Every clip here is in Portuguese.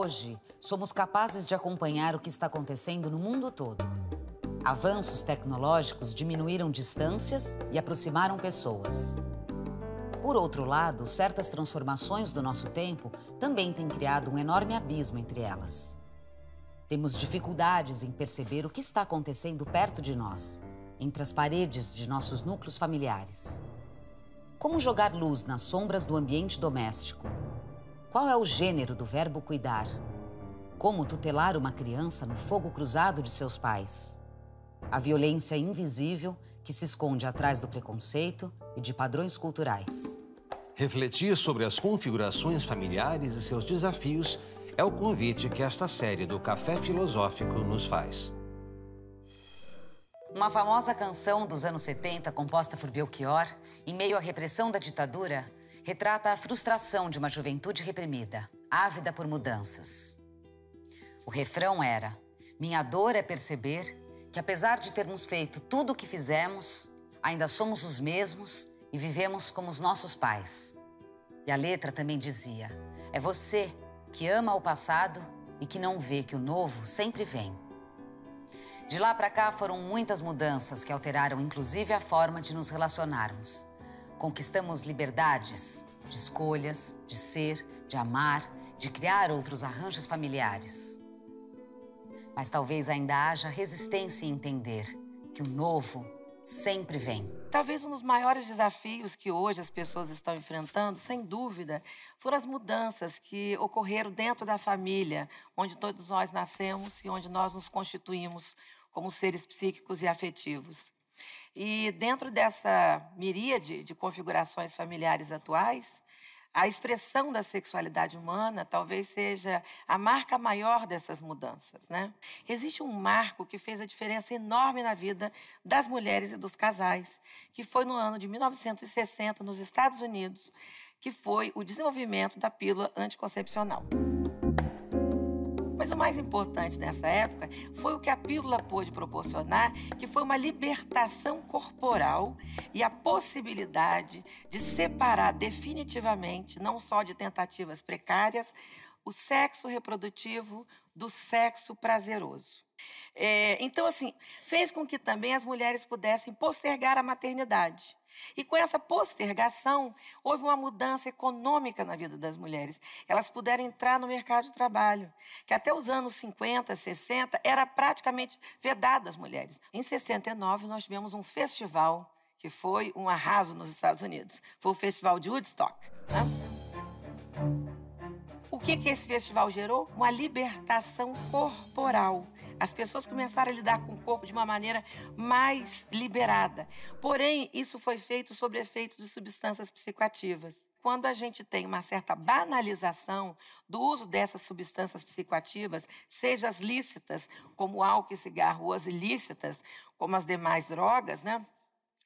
Hoje, somos capazes de acompanhar o que está acontecendo no mundo todo. Avanços tecnológicos diminuíram distâncias e aproximaram pessoas. Por outro lado, certas transformações do nosso tempo também têm criado um enorme abismo entre elas. Temos dificuldades em perceber o que está acontecendo perto de nós, entre as paredes de nossos núcleos familiares. Como jogar luz nas sombras do ambiente doméstico? Qual é o gênero do verbo cuidar? Como tutelar uma criança no fogo cruzado de seus pais? A violência invisível que se esconde atrás do preconceito e de padrões culturais. Refletir sobre as configurações familiares e seus desafios é o convite que esta série do Café Filosófico nos faz. Uma famosa canção dos anos 70, composta por Belchior, em meio à repressão da ditadura, retrata a frustração de uma juventude reprimida, ávida por mudanças. O refrão era: Minha dor é perceber que, apesar de termos feito tudo o que fizemos, ainda somos os mesmos e vivemos como os nossos pais. E a letra também dizia: É você que ama o passado e que não vê que o novo sempre vem. De lá para cá foram muitas mudanças que alteraram inclusive a forma de nos relacionarmos. Conquistamos liberdades de escolhas, de ser, de amar, de criar outros arranjos familiares. Mas talvez ainda haja resistência em entender que o novo sempre vem. Talvez um dos maiores desafios que hoje as pessoas estão enfrentando, sem dúvida, foram as mudanças que ocorreram dentro da família, onde todos nós nascemos e onde nós nos constituímos como seres psíquicos e afetivos. E dentro dessa miríade de configurações familiares atuais, a expressão da sexualidade humana talvez seja a marca maior dessas mudanças. Né? Existe um marco que fez a diferença enorme na vida das mulheres e dos casais, que foi no ano de 1960, nos Estados Unidos, que foi o desenvolvimento da pílula anticoncepcional. Mas o mais importante nessa época foi o que a pílula pôde proporcionar, que foi uma libertação corporal e a possibilidade de separar definitivamente, não só de tentativas precárias, o sexo reprodutivo do sexo prazeroso. É, então, assim, fez com que também as mulheres pudessem postergar a maternidade. E com essa postergação, houve uma mudança econômica na vida das mulheres. Elas puderam entrar no mercado de trabalho, que até os anos 50, 60, era praticamente vedado às mulheres. Em 69, nós tivemos um festival que foi um arraso nos Estados Unidos. Foi o Festival de Woodstock. Né? O que, que esse festival gerou? Uma libertação corporal. As pessoas começaram a lidar com o corpo de uma maneira mais liberada. Porém, isso foi feito sob efeito de substâncias psicoativas. Quando a gente tem uma certa banalização do uso dessas substâncias psicoativas, seja as lícitas, como álcool e cigarro, ou as ilícitas, como as demais drogas, né?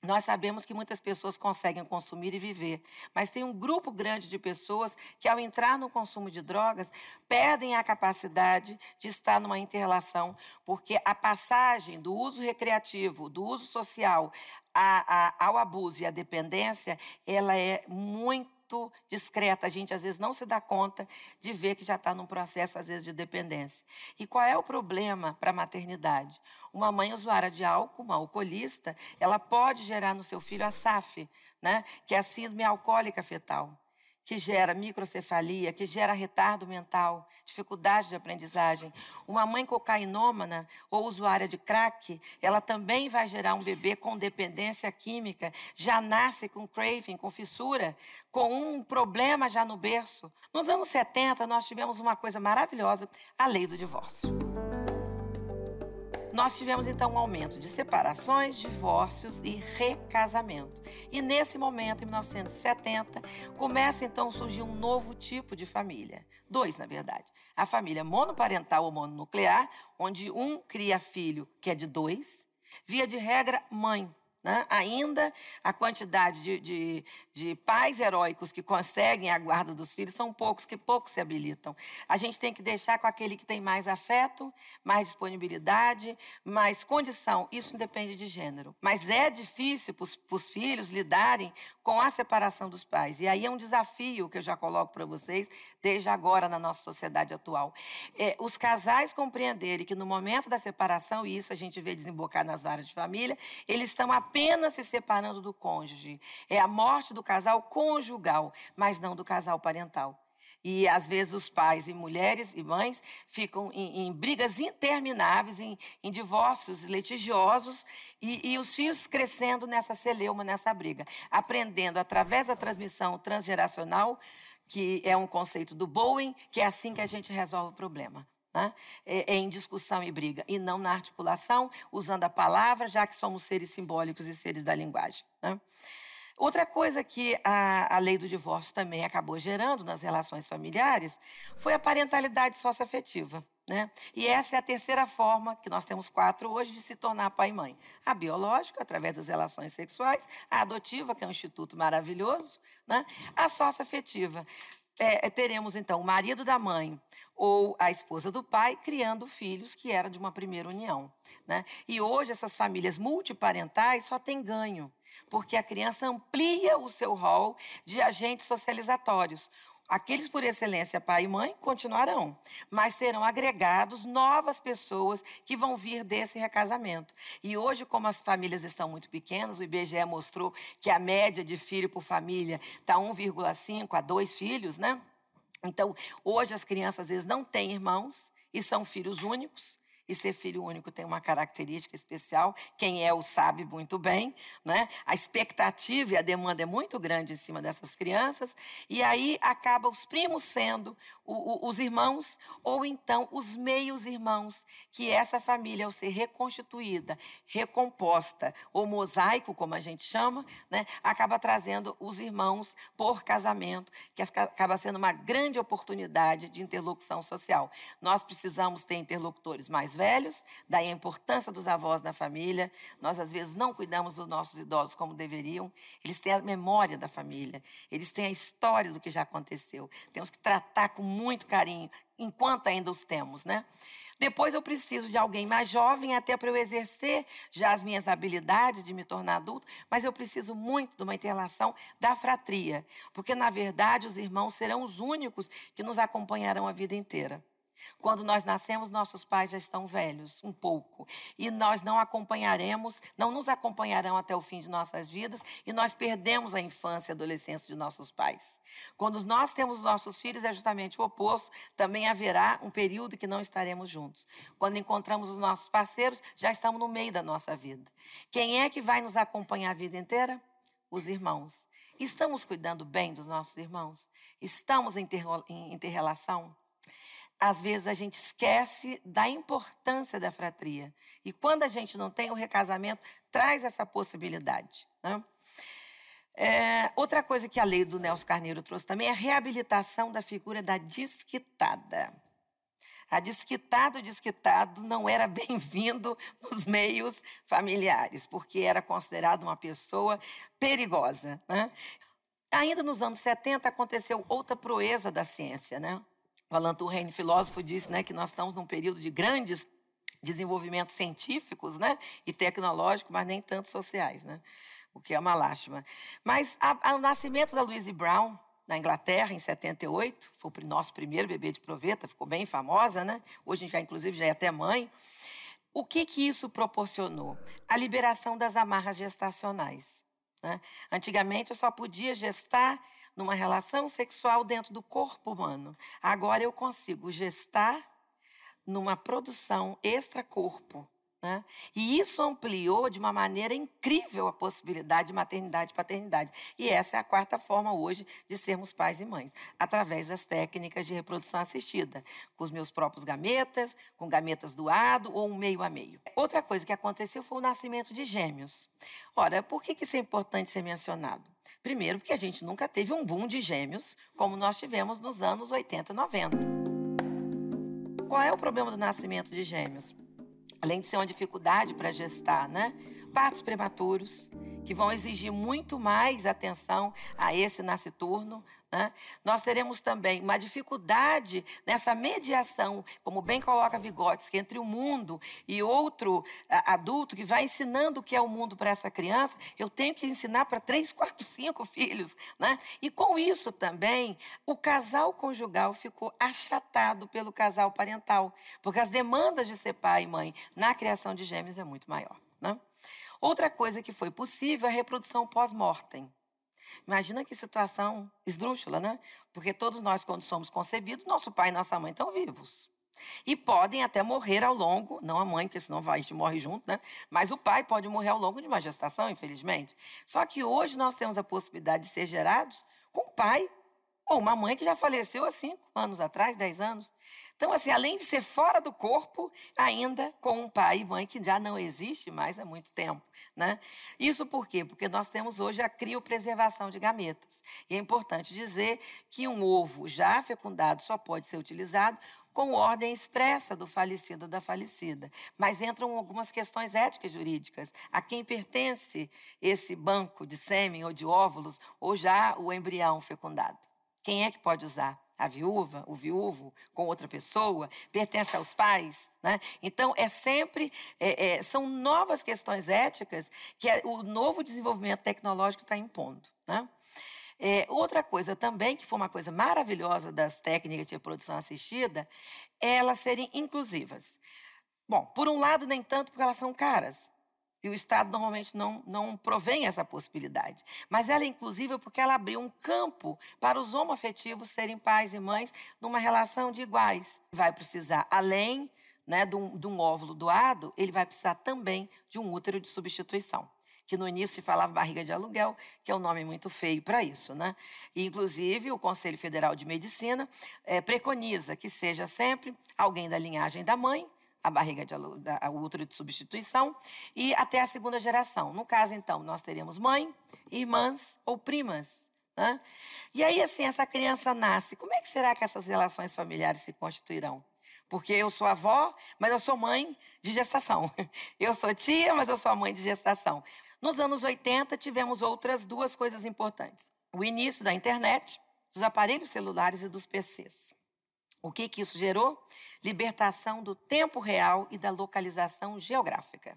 Nós sabemos que muitas pessoas conseguem consumir e viver, mas tem um grupo grande de pessoas que, ao entrar no consumo de drogas, perdem a capacidade de estar numa interrelação, porque a passagem do uso recreativo, do uso social a, a, ao abuso e à dependência, ela é muito muito discreta. A gente às vezes não se dá conta de ver que já está num processo, às vezes, de dependência. E qual é o problema para a maternidade? Uma mãe usuária de álcool, uma alcoolista, ela pode gerar no seu filho a SAF, né? que é a síndrome alcoólica fetal que gera microcefalia, que gera retardo mental, dificuldade de aprendizagem. Uma mãe cocainômana ou usuária de crack, ela também vai gerar um bebê com dependência química, já nasce com craving, com fissura, com um problema já no berço. Nos anos 70, nós tivemos uma coisa maravilhosa, a lei do divórcio. Nós tivemos então um aumento de separações, divórcios e recasamento. E nesse momento, em 1970, começa então a surgir um novo tipo de família. Dois, na verdade. A família monoparental ou mononuclear, onde um cria filho que é de dois, via de regra, mãe. Né? Ainda a quantidade de, de, de, pais heróicos que conseguem a guarda dos filhos são poucos, que poucos se habilitam. A gente tem que deixar com aquele que tem mais afeto, mais disponibilidade, mais condição. Isso independe de gênero. Mas é difícil para os filhos lidarem com a separação dos pais. E aí é um desafio que eu já coloco para vocês desde agora na nossa sociedade atual. É, os casais compreenderem que no momento da separação, e isso a gente vê desembocar nas varas de família, eles estão apenas se separando do cônjuge. É a morte do casal conjugal, mas não do casal parental. E às vezes os pais e mulheres e mães ficam em, em brigas intermináveis, em, em divórcios litigiosos, e, e, os filhos crescendo nessa celeuma, nessa briga, aprendendo através da transmissão transgeracional, que é um conceito do Bowen, que é assim que a gente resolve o problema. Né? É, é, em discussão e briga, e não na articulação, usando a palavra, já que somos seres simbólicos e seres da linguagem. Né? Outra coisa que a, a, lei do divórcio também acabou gerando nas relações familiares foi a parentalidade socioafetiva. Né? E essa é a terceira forma, que nós temos quatro hoje, de se tornar pai e mãe. A biológica, através das relações sexuais, a adotiva, que é um instituto maravilhoso, né? a socioafetiva, é, teremos então o marido da mãe ou a esposa do pai criando filhos que era de uma primeira união. Né? E hoje essas famílias multiparentais só têm ganho, porque a criança amplia o seu rol de agentes socializatórios. Aqueles por excelência, pai e mãe, continuarão, mas serão agregados novas pessoas que vão vir desse recasamento. E hoje, como as famílias estão muito pequenas, o IBGE mostrou que a média de filho por família está 1,5 a 2 filhos, né? Então, hoje as crianças às vezes não têm irmãos e são filhos únicos. E ser filho único tem uma característica especial, quem é o sabe muito bem, né? A expectativa e a demanda é muito grande em cima dessas crianças, e aí acaba os primos sendo o, o, os irmãos ou então os meios irmãos, que essa família ao ser reconstituída, recomposta, ou mosaico, como a gente chama, né? Acaba trazendo os irmãos por casamento, que acaba sendo uma grande oportunidade de interlocução social. Nós precisamos ter interlocutores mais mais velhos, daí a importância dos avós na família. Nós, às vezes, não cuidamos dos nossos idosos como deveriam. Eles têm a memória da família, eles têm a história do que já aconteceu. Temos que tratar com muito carinho, enquanto ainda os temos, né? Depois eu preciso de alguém mais jovem, até para eu exercer já as minhas habilidades de me tornar adulto, mas eu preciso muito de uma interrelação da fratria, porque na verdade os irmãos serão os únicos que nos acompanharão a vida inteira. Quando nós nascemos, nossos pais já estão velhos, um pouco. E nós não acompanharemos, não nos acompanharão até o fim de nossas vidas, e nós perdemos a infância e adolescência de nossos pais. Quando nós temos nossos filhos, é justamente o oposto. Também haverá um período que não estaremos juntos. Quando encontramos os nossos parceiros, já estamos no meio da nossa vida. Quem é que vai nos acompanhar a vida inteira? Os irmãos. Estamos cuidando bem dos nossos irmãos? Estamos em interrelação? Às vezes a gente esquece da importância da fratria. E quando a gente não tem, o recasamento traz essa possibilidade. Né? É, outra coisa que a lei do Nelson Carneiro trouxe também é a reabilitação da figura da desquitada. A desquitado desquitado não era bem-vindo nos meios familiares, porque era considerado uma pessoa perigosa. Né? Ainda nos anos 70 aconteceu outra proeza da ciência, né? O Alan Turrene, filósofo, disse né, que nós estamos num período de grandes desenvolvimentos científicos né, e tecnológicos, mas nem tanto sociais, né, o que é uma lástima. Mas o nascimento da Louise Brown, na Inglaterra, em 78, foi o nosso primeiro bebê de proveta, ficou bem famosa, né? Hoje, já, inclusive, já é até mãe. O que, que isso proporcionou? A liberação das amarras gestacionais. Né? Antigamente, eu só podia gestar numa relação sexual dentro do corpo humano. Agora eu consigo gestar numa produção extra-corpo. Né? E isso ampliou de uma maneira incrível a possibilidade de maternidade e paternidade. E essa é a quarta forma hoje de sermos pais e mães, através das técnicas de reprodução assistida, com os meus próprios gametas, com gametas doado ou um meio a meio. Outra coisa que aconteceu foi o nascimento de gêmeos. Ora, por que isso é importante ser mencionado? Primeiro, porque a gente nunca teve um boom de gêmeos como nós tivemos nos anos 80 e 90. Qual é o problema do nascimento de gêmeos? Além de ser uma dificuldade para gestar, né? partos prematuros, que vão exigir muito mais atenção a esse nasciturno. Né? Nós teremos também uma dificuldade nessa mediação, como bem coloca Vygotsky, entre o mundo e outro adulto que vai ensinando o que é o mundo para essa criança. Eu tenho que ensinar para três, quatro, cinco filhos. Né? E com isso também, o casal conjugal ficou achatado pelo casal parental, porque as demandas de ser pai e mãe na criação de gêmeos é muito maior. Né? Outra coisa que foi possível é a reprodução pós-mortem. Imagina que situação esdrúxula, né? Porque todos nós, quando somos concebidos, nosso pai e nossa mãe estão vivos. E podem até morrer ao longo, não a mãe, porque senão vai, a gente morre junto, né? Mas o pai pode morrer ao longo de uma gestação, infelizmente. Só que hoje nós temos a possibilidade de ser gerados com o pai ou uma mãe que já faleceu há cinco anos atrás, dez anos. Então, assim, além de ser fora do corpo, ainda com um pai e mãe que já não existe mais há muito tempo. Né? Isso por quê? Porque nós temos hoje a criopreservação de gametas. E é importante dizer que um ovo já fecundado só pode ser utilizado com ordem expressa do falecido ou da falecida. Mas entram algumas questões éticas jurídicas. A quem pertence esse banco de sêmen ou de óvulos, ou já o embrião fecundado? Quem é que pode usar? a viúva, o viúvo com outra pessoa, pertence aos pais. Né? Então, é sempre, é, é, são novas questões éticas que o novo desenvolvimento tecnológico está impondo. Né? É, outra coisa também, que foi uma coisa maravilhosa das técnicas de reprodução assistida, é elas serem inclusivas. Bom, por um lado, nem tanto porque elas são caras. E o Estado normalmente não, não provém essa possibilidade. Mas ela é inclusiva porque ela abriu um campo para os homoafetivos serem pais e mães numa relação de iguais. Vai precisar, além né, de, um, de um óvulo doado, ele vai precisar também de um útero de substituição que no início se falava barriga de aluguel, que é um nome muito feio para isso. Né? E, inclusive, o Conselho Federal de Medicina é, preconiza que seja sempre alguém da linhagem da mãe, a barriga de a útero de substituição e até a segunda geração. No caso, então, nós teríamos mãe, irmãs ou primas. Né? E aí, assim, essa criança nasce. Como é que será que essas relações familiares se constituirão? Porque eu sou avó, mas eu sou mãe de gestação. Eu sou tia, mas eu sou mãe de gestação. Nos anos 80, tivemos outras duas coisas importantes: o início da internet, dos aparelhos celulares e dos PCs. O que, que isso gerou? Libertação do tempo real e da localização geográfica.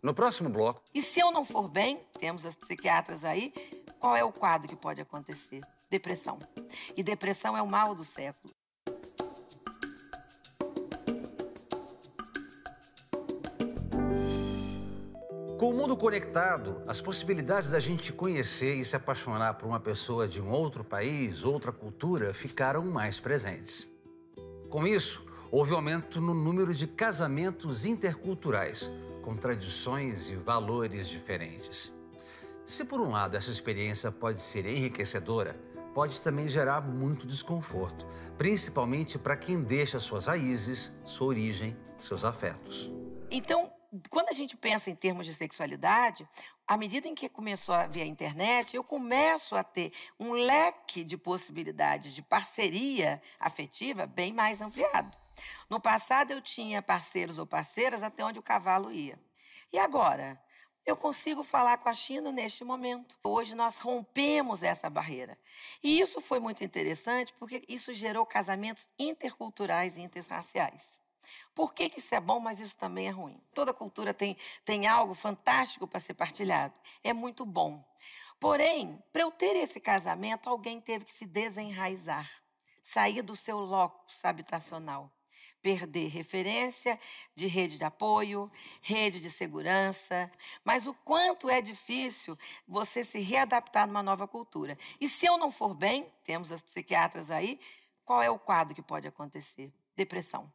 No próximo bloco. E se eu não for bem, temos as psiquiatras aí, qual é o quadro que pode acontecer? Depressão. E depressão é o mal do século. Com o mundo conectado, as possibilidades da gente conhecer e se apaixonar por uma pessoa de um outro país, outra cultura, ficaram mais presentes. Com isso, houve aumento no número de casamentos interculturais, com tradições e valores diferentes. Se, por um lado, essa experiência pode ser enriquecedora, pode também gerar muito desconforto, principalmente para quem deixa suas raízes, sua origem, seus afetos. Então, quando a gente pensa em termos de sexualidade, à medida em que começou a ver a internet, eu começo a ter um leque de possibilidades de parceria afetiva bem mais ampliado. No passado, eu tinha parceiros ou parceiras até onde o cavalo ia. E agora? Eu consigo falar com a China neste momento. Hoje nós rompemos essa barreira. E isso foi muito interessante porque isso gerou casamentos interculturais e interraciais. Por que, que isso é bom, mas isso também é ruim? Toda cultura tem, tem algo fantástico para ser partilhado. É muito bom. Porém, para eu ter esse casamento, alguém teve que se desenraizar, sair do seu locus habitacional, perder referência de rede de apoio, rede de segurança. Mas o quanto é difícil você se readaptar numa nova cultura. E se eu não for bem, temos as psiquiatras aí, qual é o quadro que pode acontecer? Depressão.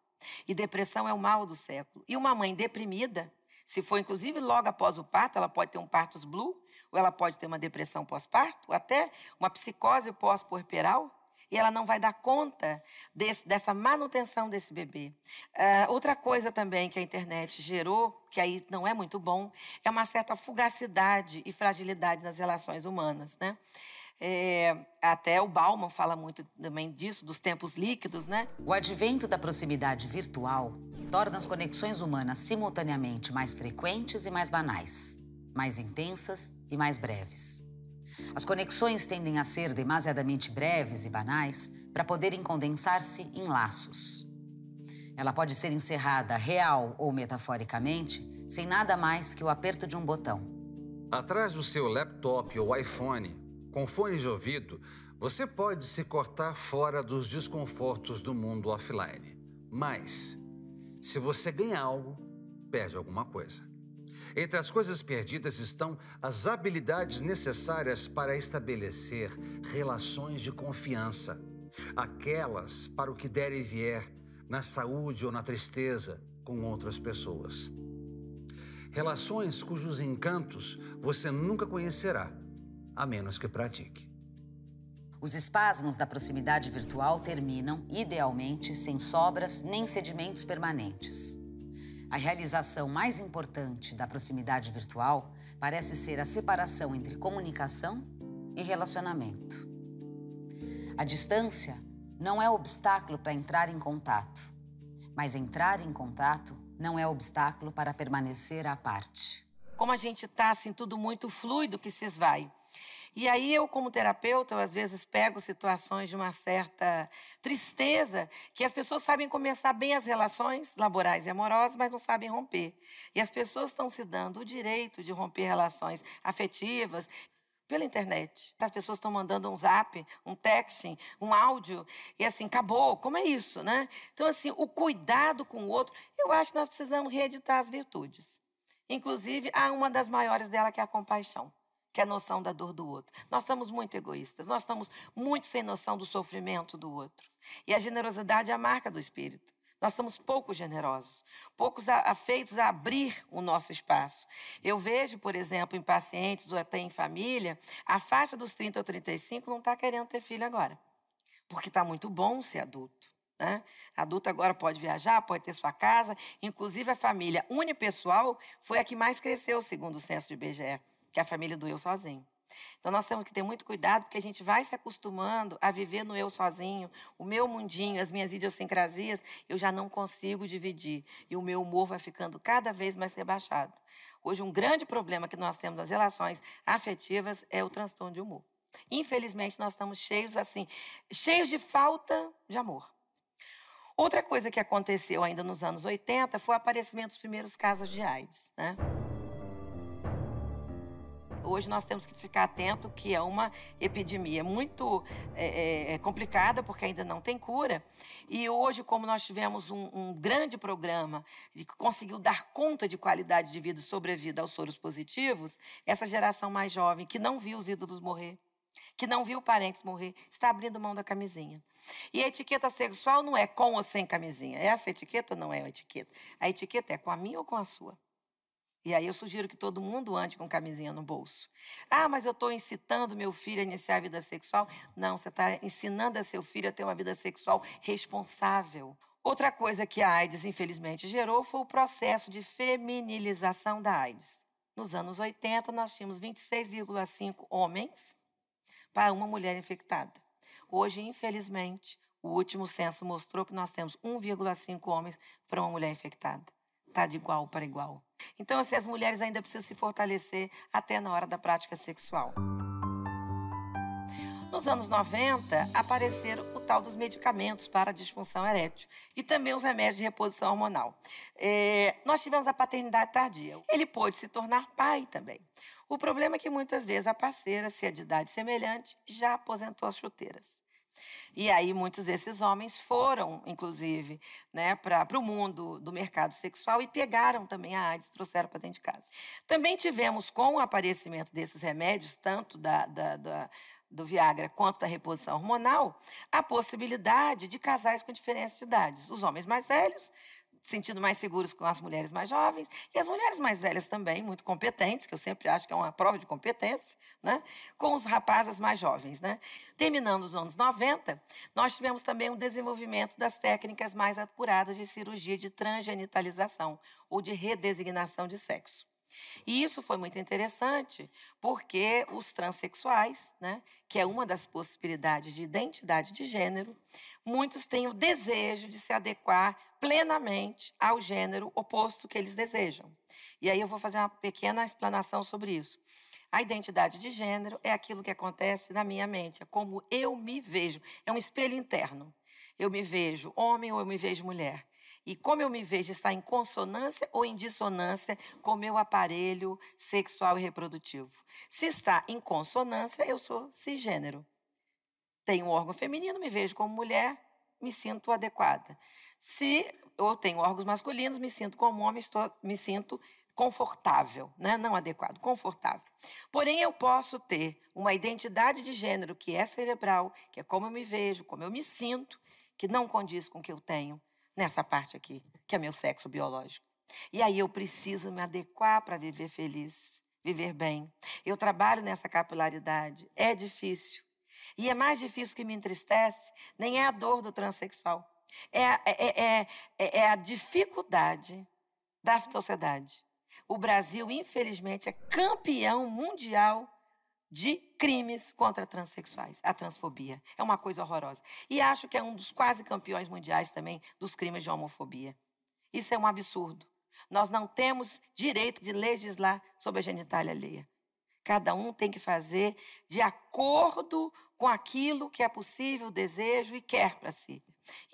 E depressão é o mal do século. E uma mãe deprimida, se for inclusive logo após o parto, ela pode ter um partos blue, ou ela pode ter uma depressão pós-parto, ou até uma psicose pós-puerperal, e ela não vai dar conta desse, dessa manutenção desse bebê. Uh, outra coisa também que a internet gerou, que aí não é muito bom, é uma certa fugacidade e fragilidade nas relações humanas. Né? É, até o Bauman fala muito também disso, dos tempos líquidos, né? O advento da proximidade virtual torna as conexões humanas simultaneamente mais frequentes e mais banais, mais intensas e mais breves. As conexões tendem a ser demasiadamente breves e banais para poderem condensar-se em laços. Ela pode ser encerrada real ou metaforicamente sem nada mais que o aperto de um botão. Atrás do seu laptop ou iPhone, com fones de ouvido, você pode se cortar fora dos desconfortos do mundo offline. Mas, se você ganha algo, perde alguma coisa. Entre as coisas perdidas estão as habilidades necessárias para estabelecer relações de confiança, aquelas para o que der e vier, na saúde ou na tristeza, com outras pessoas. Relações cujos encantos você nunca conhecerá, a menos que pratique. Os espasmos da proximidade virtual terminam, idealmente, sem sobras nem sedimentos permanentes. A realização mais importante da proximidade virtual parece ser a separação entre comunicação e relacionamento. A distância não é obstáculo para entrar em contato, mas entrar em contato não é obstáculo para permanecer à parte. Como a gente está assim, tudo muito fluido que se esvai. E aí eu, como terapeuta, eu, às vezes pego situações de uma certa tristeza, que as pessoas sabem começar bem as relações laborais e amorosas, mas não sabem romper. E as pessoas estão se dando o direito de romper relações afetivas pela internet. As pessoas estão mandando um zap, um texting, um áudio, e assim, acabou. Como é isso, né? Então, assim, o cuidado com o outro, eu acho que nós precisamos reeditar as virtudes. Inclusive, há uma das maiores dela, que é a compaixão que é a noção da dor do outro. Nós estamos muito egoístas, nós estamos muito sem noção do sofrimento do outro. E a generosidade é a marca do espírito. Nós somos pouco generosos, poucos afeitos a abrir o nosso espaço. Eu vejo, por exemplo, em pacientes ou até em família, a faixa dos 30 ou 35 não está querendo ter filho agora, porque está muito bom ser adulto. Né? Adulto agora pode viajar, pode ter sua casa, inclusive a família unipessoal foi a que mais cresceu, segundo o censo de IBGE que a família do eu sozinho. Então nós temos que ter muito cuidado, porque a gente vai se acostumando a viver no eu sozinho, o meu mundinho, as minhas idiosincrasias, eu já não consigo dividir. E o meu humor vai ficando cada vez mais rebaixado. Hoje, um grande problema que nós temos nas relações afetivas é o transtorno de humor. Infelizmente, nós estamos cheios assim, cheios de falta de amor. Outra coisa que aconteceu ainda nos anos 80 foi o aparecimento dos primeiros casos de AIDS. Né? Hoje nós temos que ficar atento que é uma epidemia muito é, é, é, complicada, porque ainda não tem cura. E hoje, como nós tivemos um, um grande programa que conseguiu dar conta de qualidade de vida e sobrevida aos soros positivos, essa geração mais jovem que não viu os ídolos morrer, que não viu parentes morrer, está abrindo mão da camisinha. E a etiqueta sexual não é com ou sem camisinha. Essa etiqueta não é a etiqueta. A etiqueta é com a minha ou com a sua. E aí eu sugiro que todo mundo ande com camisinha no bolso. Ah, mas eu estou incitando meu filho a iniciar a vida sexual. Não, você está ensinando a seu filho a ter uma vida sexual responsável. Outra coisa que a AIDS, infelizmente, gerou foi o processo de feminilização da AIDS. Nos anos 80, nós tínhamos 26,5 homens para uma mulher infectada. Hoje, infelizmente, o último censo mostrou que nós temos 1,5 homens para uma mulher infectada. Está de igual para igual. Então, assim, as mulheres ainda precisam se fortalecer até na hora da prática sexual. Nos anos 90, apareceram o tal dos medicamentos para disfunção erétil e também os remédios de reposição hormonal. É, nós tivemos a paternidade tardia. Ele pôde se tornar pai também. O problema é que muitas vezes a parceira, se é de idade semelhante, já aposentou as chuteiras. E aí muitos desses homens foram, inclusive, né, para o mundo do mercado sexual e pegaram também a AIDS, trouxeram para dentro de casa. Também tivemos, com o aparecimento desses remédios, tanto da, da, da do Viagra quanto da reposição hormonal, a possibilidade de casais com diferença de idades. Os homens mais velhos sentindo mais seguros com as mulheres mais jovens e as mulheres mais velhas também, muito competentes, que eu sempre acho que é uma prova de competência, né? com os rapazes mais jovens. Né? Terminando os anos 90, nós tivemos também um desenvolvimento das técnicas mais apuradas de cirurgia de transgenitalização ou de redesignação de sexo. E isso foi muito interessante, porque os transexuais, né, que é uma das possibilidades de identidade de gênero, muitos têm o desejo de se adequar plenamente ao gênero oposto que eles desejam. E aí eu vou fazer uma pequena explanação sobre isso. A identidade de gênero é aquilo que acontece na minha mente, é como eu me vejo, é um espelho interno. Eu me vejo homem ou eu me vejo mulher. E como eu me vejo está em consonância ou em dissonância com o meu aparelho sexual e reprodutivo. Se está em consonância, eu sou cisgênero. Tenho um órgão feminino, me vejo como mulher, me sinto adequada. Se eu tenho órgãos masculinos, me sinto como homem, estou, me sinto confortável, né? não adequado, confortável. Porém, eu posso ter uma identidade de gênero que é cerebral, que é como eu me vejo, como eu me sinto, que não condiz com o que eu tenho nessa parte aqui, que é meu sexo biológico. E aí eu preciso me adequar para viver feliz, viver bem. Eu trabalho nessa capilaridade, é difícil. E é mais difícil que me entristece, nem é a dor do transexual. É, é, é, é, é a dificuldade da sociedade. O Brasil, infelizmente, é campeão mundial de crimes contra transexuais, a transfobia. É uma coisa horrorosa. E acho que é um dos quase campeões mundiais também dos crimes de homofobia. Isso é um absurdo. Nós não temos direito de legislar sobre a genitália alheia. Cada um tem que fazer de acordo com aquilo que é possível, desejo e quer para si.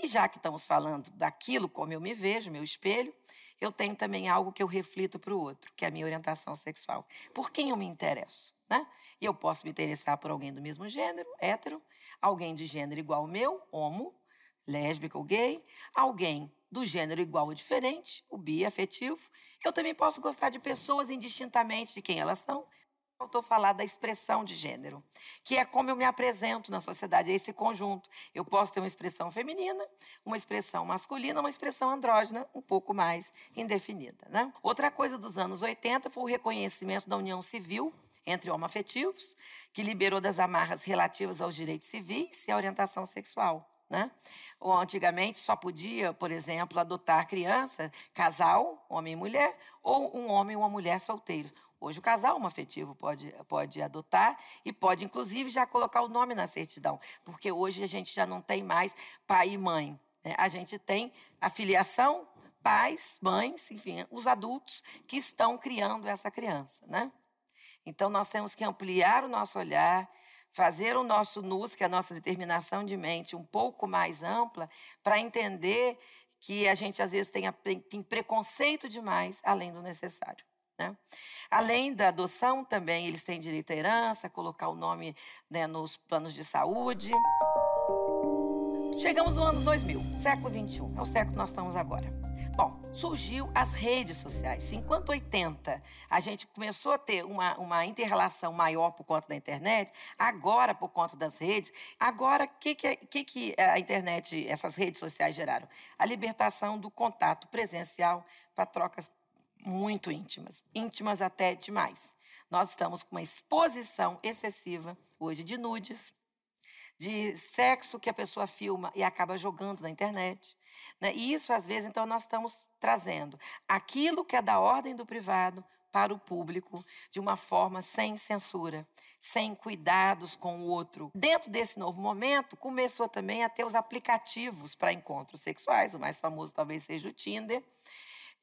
E já que estamos falando daquilo como eu me vejo, meu espelho, eu tenho também algo que eu reflito para o outro, que é a minha orientação sexual. Por quem eu me interesso? Né? E eu posso me interessar por alguém do mesmo gênero, hétero, alguém de gênero igual ao meu, homo, lésbica ou gay, alguém do gênero igual ou diferente, o bi afetivo. Eu também posso gostar de pessoas indistintamente de quem elas são. Faltou falar da expressão de gênero, que é como eu me apresento na sociedade, é esse conjunto. Eu posso ter uma expressão feminina, uma expressão masculina, uma expressão andrógena, um pouco mais indefinida. Né? Outra coisa dos anos 80 foi o reconhecimento da união civil entre homoafetivos, que liberou das amarras relativas aos direitos civis e à orientação sexual. Né? Ou antigamente só podia, por exemplo, adotar criança, casal, homem e mulher, ou um homem e uma mulher solteiros. Hoje o casal homoafetivo pode, pode adotar e pode, inclusive, já colocar o nome na certidão, porque hoje a gente já não tem mais pai e mãe. Né? A gente tem a filiação, pais, mães, enfim, os adultos que estão criando essa criança. Né? Então, nós temos que ampliar o nosso olhar, fazer o nosso NUS, que é a nossa determinação de mente, um pouco mais ampla, para entender que a gente, às vezes, tem, tem preconceito demais, além do necessário. Né? Além da adoção, também eles têm direito à herança, colocar o nome né, nos planos de saúde. Chegamos no ano 2000, século 21, é o século que nós estamos agora. Bom, surgiu as redes sociais. Enquanto 80 a gente começou a ter uma, uma inter-relação maior por conta da internet, agora por conta das redes, agora o que, que, que, que a internet, essas redes sociais geraram? A libertação do contato presencial para trocas muito íntimas, íntimas até demais. Nós estamos com uma exposição excessiva hoje de nudes, de sexo que a pessoa filma e acaba jogando na internet. Né? E isso, às vezes, então, nós estamos trazendo aquilo que é da ordem do privado para o público de uma forma sem censura, sem cuidados com o outro. Dentro desse novo momento, começou também a ter os aplicativos para encontros sexuais, o mais famoso talvez seja o Tinder.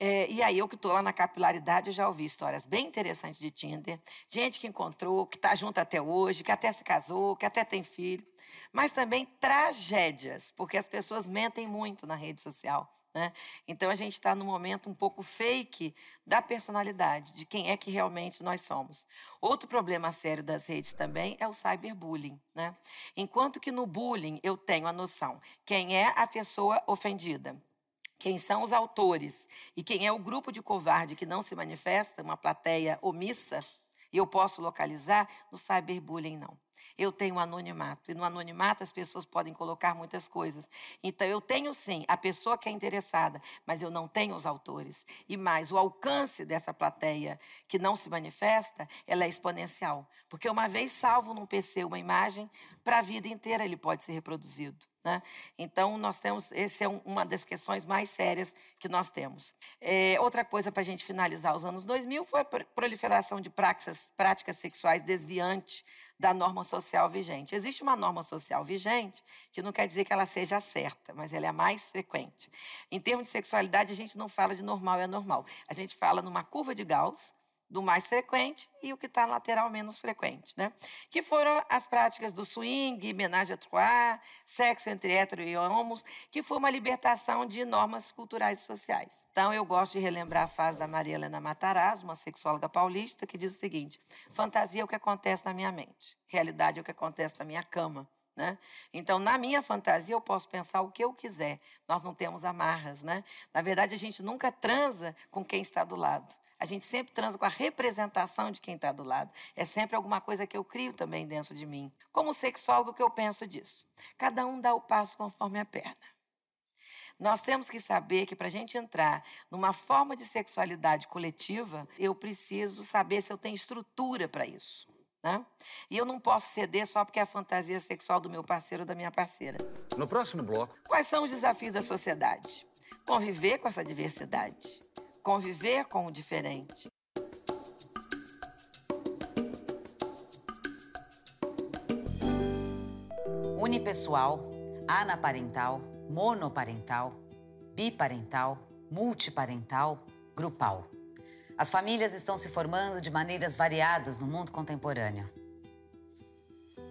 É, e aí, eu que estou lá na capilaridade, eu já ouvi histórias bem interessantes de Tinder. Gente que encontrou, que está junto até hoje, que até se casou, que até tem filho. Mas também tragédias, porque as pessoas mentem muito na rede social. Né? Então, a gente está num momento um pouco fake da personalidade, de quem é que realmente nós somos. Outro problema sério das redes também é o cyberbullying. Né? Enquanto que no bullying eu tenho a noção quem é a pessoa ofendida, quem são os autores e quem é o grupo de covarde que não se manifesta, uma plateia omissa, eu posso localizar, no cyberbullying não. eu tenho anonimato. E no anonimato as pessoas podem colocar muitas coisas. Então eu tenho sim a pessoa que é interessada, mas eu não tenho os autores. E mais, o alcance dessa plateia que não se manifesta, ela é exponencial. Porque uma vez salvo num PC uma imagem, para a vida inteira ele pode ser reproduzido. Né? Então, nós temos, essa é um, uma das questões mais sérias que nós temos. É, outra coisa para a gente finalizar os anos 2000 foi a proliferação de práticas, práticas sexuais desviantes da norma social vigente. Existe uma norma social vigente que não quer dizer que ela seja certa, mas ela é a mais frequente. Em termos de sexualidade, a gente não fala de normal e anormal. A gente fala numa curva de Gauss, do mais frequente e o que está lateral menos frequente, né? Que foram as práticas do swing, menage à trois, sexo entre hétero e homos, que foi uma libertação de normas culturais e sociais. Então, eu gosto de relembrar a fase da Maria Helena Matarazzo, uma sexóloga paulista, que diz o seguinte: fantasia é o que acontece na minha mente, realidade é o que acontece na minha cama. Né? Então, na minha fantasia, eu posso pensar o que eu quiser. Nós não temos amarras. Né? Na verdade, a gente nunca transa com quem está do lado. A gente sempre transa com a representação de quem está do lado. É sempre alguma coisa que eu crio também dentro de mim. Como sexólogo, o que eu penso disso? Cada um dá o passo conforme a perna. Nós temos que saber que para a gente entrar numa forma de sexualidade coletiva, eu preciso saber se eu tenho estrutura para isso. Né? E eu não posso ceder só porque é a fantasia sexual do meu parceiro ou da minha parceira. No próximo bloco. Quais são os desafios da sociedade? Conviver com essa diversidade conviver com o diferente. Unipessoal, anaparental, monoparental, biparental, multiparental, grupal. As famílias estão se formando de maneiras variadas no mundo contemporâneo.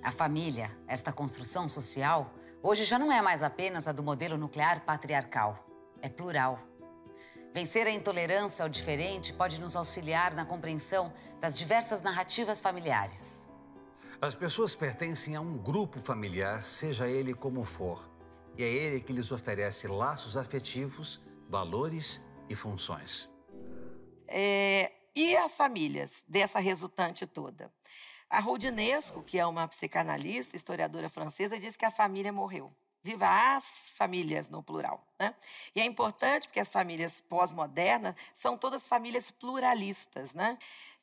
A família, esta construção social, hoje já não é mais apenas a do modelo nuclear patriarcal, é plural Vencer a intolerância ao diferente pode nos auxiliar na compreensão das diversas narrativas familiares. As pessoas pertencem a um grupo familiar, seja ele como for, e é ele que lhes oferece laços afetivos, valores e funções. É, e as famílias dessa resultante toda? A Roudinesco, que é uma psicanalista, historiadora francesa, diz que a família morreu. Viva as famílias no plural. Né? E é importante porque as famílias pós-modernas são todas famílias pluralistas. Né?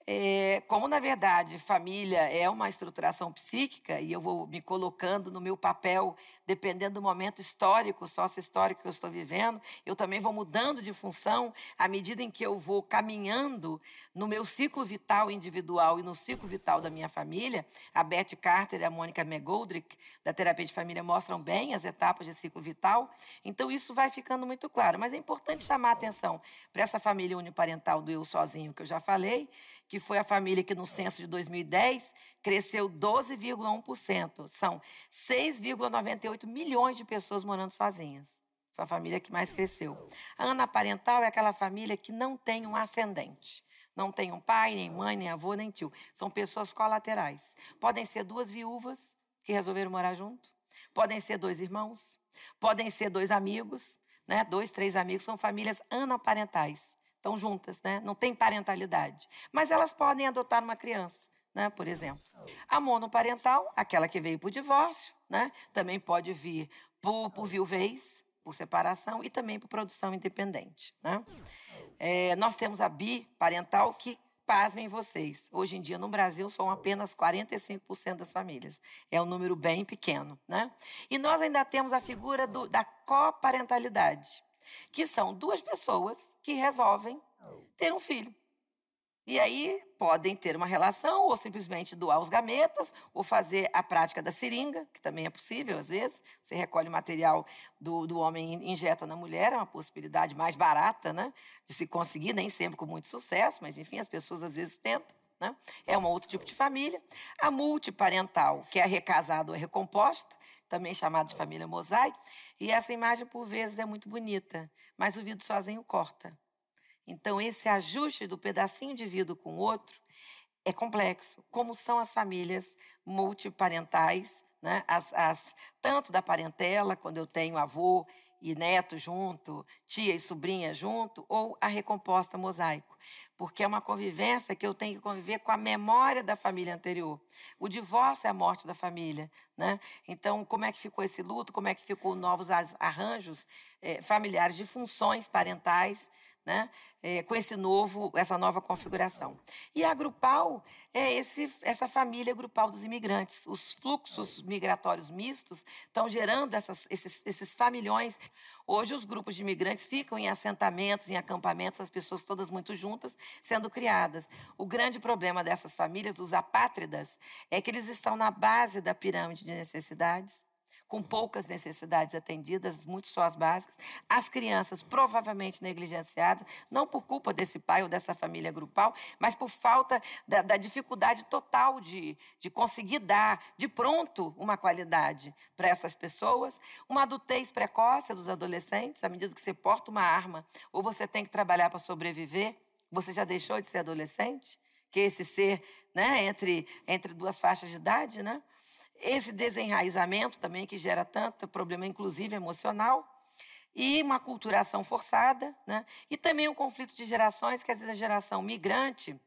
É, como, na verdade, família é uma estruturação psíquica, e eu vou me colocando no meu papel dependendo do momento histórico, sócio-histórico que eu estou vivendo, eu também vou mudando de função à medida em que eu vou caminhando no meu ciclo vital individual e no ciclo vital da minha família. A Beth Carter e a Mônica McGoldrick, da Terapia de Família, mostram bem as etapas de ciclo vital. Então, isso vai ficando muito claro. Mas é importante chamar a atenção para essa família uniparental do eu sozinho, que eu já falei, que foi a família que, no censo de 2010, cresceu 12,1%. São 6,98 milhões de pessoas morando sozinhas. Essa família que mais cresceu. A anaparental é aquela família que não tem um ascendente. Não tem um pai, nem mãe, nem avô, nem tio. São pessoas colaterais. Podem ser duas viúvas que resolveram morar junto. Podem ser dois irmãos. Podem ser dois amigos. Né? Dois, três amigos. São famílias anaparentais. Estão juntas, né? não tem parentalidade. Mas elas podem adotar uma criança né, por exemplo. A monoparental, aquela que veio por divórcio, né, também pode vir por, por viuvez, por separação e também por produção independente. Né? É, nós temos a biparental, que, pasmem vocês, hoje em dia no Brasil são apenas 45% das famílias. É um número bem pequeno. Né? E nós ainda temos a figura do, da coparentalidade, que são duas pessoas que resolvem ter um filho. E aí podem ter uma relação, ou simplesmente doar os gametas, ou fazer a prática da seringa, que também é possível às vezes. Você recolhe o material do, do homem e injeta na mulher, é uma possibilidade mais barata né, de se conseguir, nem sempre com muito sucesso, mas enfim, as pessoas às vezes tentam. Né? É um outro tipo de família. A multiparental, que é recasada ou a recomposta, também chamada de família mosaico. E essa imagem, por vezes, é muito bonita, mas o vidro sozinho corta. Então, esse ajuste do pedacinho de vida com o outro é complexo, como são as famílias multiparentais, né? as, as, tanto da parentela, quando eu tenho avô e neto junto, tia e sobrinha junto, ou a recomposta mosaico. Porque é uma convivência que eu tenho que conviver com a memória da família anterior. O divórcio é a morte da família, né? Então, como é que ficou esse luto? Como é que ficou novos arranjos eh, familiares de funções parentais? Né? É, com esse novo, essa nova configuração. E a Grupal é esse, essa família grupal dos imigrantes. Os fluxos migratórios mistos estão gerando essas, esses, esses familhões. Hoje, os grupos de imigrantes ficam em assentamentos, em acampamentos, as pessoas todas muito juntas, sendo criadas. O grande problema dessas famílias, os apátridas, é que eles estão na base da pirâmide de necessidades com poucas necessidades atendidas, muito só as básicas, as crianças provavelmente negligenciadas, não por culpa desse pai ou dessa família grupal, mas por falta da, da dificuldade total de, de conseguir dar de pronto uma qualidade para essas pessoas, uma adultez precoce dos adolescentes, à medida que você porta uma arma ou você tem que trabalhar para sobreviver, você já deixou de ser adolescente? Que esse ser né, entre, entre duas faixas de idade, né? Esse desenraizamento também que gera tanto problema, inclusive emocional, e uma culturação forçada, né? e também um conflito de gerações, que às vezes a geração migrante,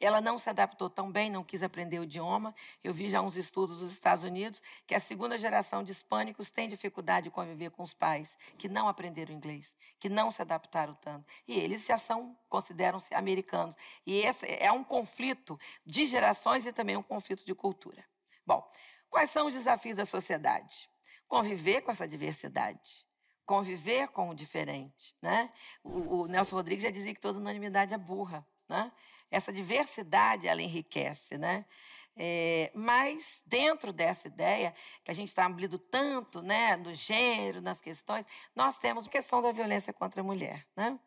ela não se adaptou tão bem, não quis aprender o idioma. Eu vi já uns estudos dos Estados Unidos que a segunda geração de hispânicos tem dificuldade de conviver com os pais que não aprenderam inglês, que não se adaptaram tanto. E eles já são, consideram-se americanos. E esse é um conflito de gerações e também um conflito de cultura. Bom, quais são os desafios da sociedade? Conviver com essa diversidade, conviver com o diferente. Né? O, o Nelson Rodrigues já dizia que toda unanimidade é burra. Né? Essa diversidade ela enriquece. Né? É, mas dentro dessa ideia que a gente está abrindo tanto né, no gênero, nas questões, nós temos a questão da violência contra a mulher. Né?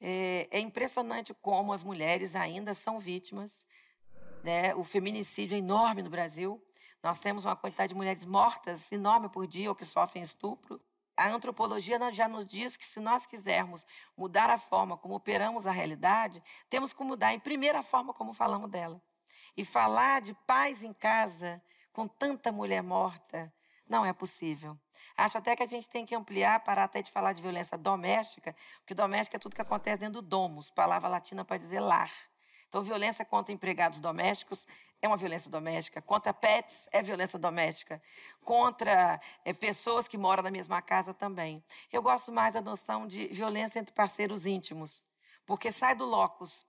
É, é impressionante como as mulheres ainda são vítimas. Né? O feminicídio é enorme no Brasil. Nós temos uma quantidade de mulheres mortas enorme por dia ou que sofrem estupro. A antropologia já nos diz que se nós quisermos mudar a forma como operamos a realidade, temos que mudar em primeira forma como falamos dela. E falar de paz em casa com tanta mulher morta não é possível. Acho até que a gente tem que ampliar, parar até de falar de violência doméstica, porque doméstica é tudo que acontece dentro do domus, palavra latina para dizer lar. Então, violência contra empregados domésticos é uma violência doméstica. Contra pets é violência doméstica. Contra é, pessoas que moram na mesma casa também. Eu gosto mais da noção de violência entre parceiros íntimos, porque sai do locus,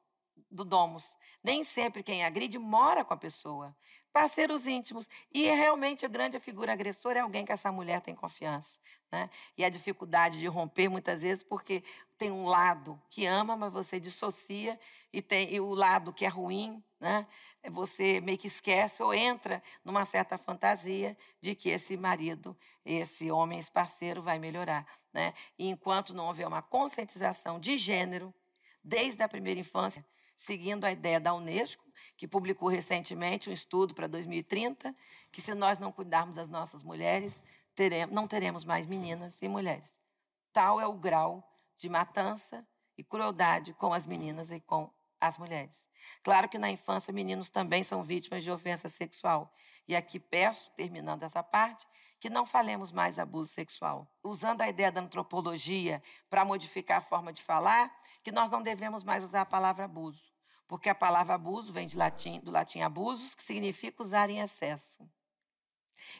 do domus. Nem sempre quem agride mora com a pessoa. Parceiros íntimos. E realmente a grande figura agressora é alguém que essa mulher tem confiança. Né? E a dificuldade de romper, muitas vezes, porque tem um lado que ama, mas você dissocia, e tem e o lado que é ruim, né? você meio que esquece ou entra numa certa fantasia de que esse marido, esse homem, esse parceiro vai melhorar. Né? E enquanto não houver uma conscientização de gênero, desde a primeira infância, seguindo a ideia da Unesco, que publicou recentemente um estudo para 2030, que se nós não cuidarmos das nossas mulheres, teremos, não teremos mais meninas e mulheres. Tal é o grau de matança e crueldade com as meninas e com as mulheres. Claro que na infância meninos também são vítimas de ofensa sexual. E aqui peço, terminando essa parte, que não falemos mais abuso sexual. Usando a ideia da antropologia para modificar a forma de falar, que nós não devemos mais usar a palavra abuso, porque a palavra abuso vem latim, do latim abusos, que significa usar em excesso.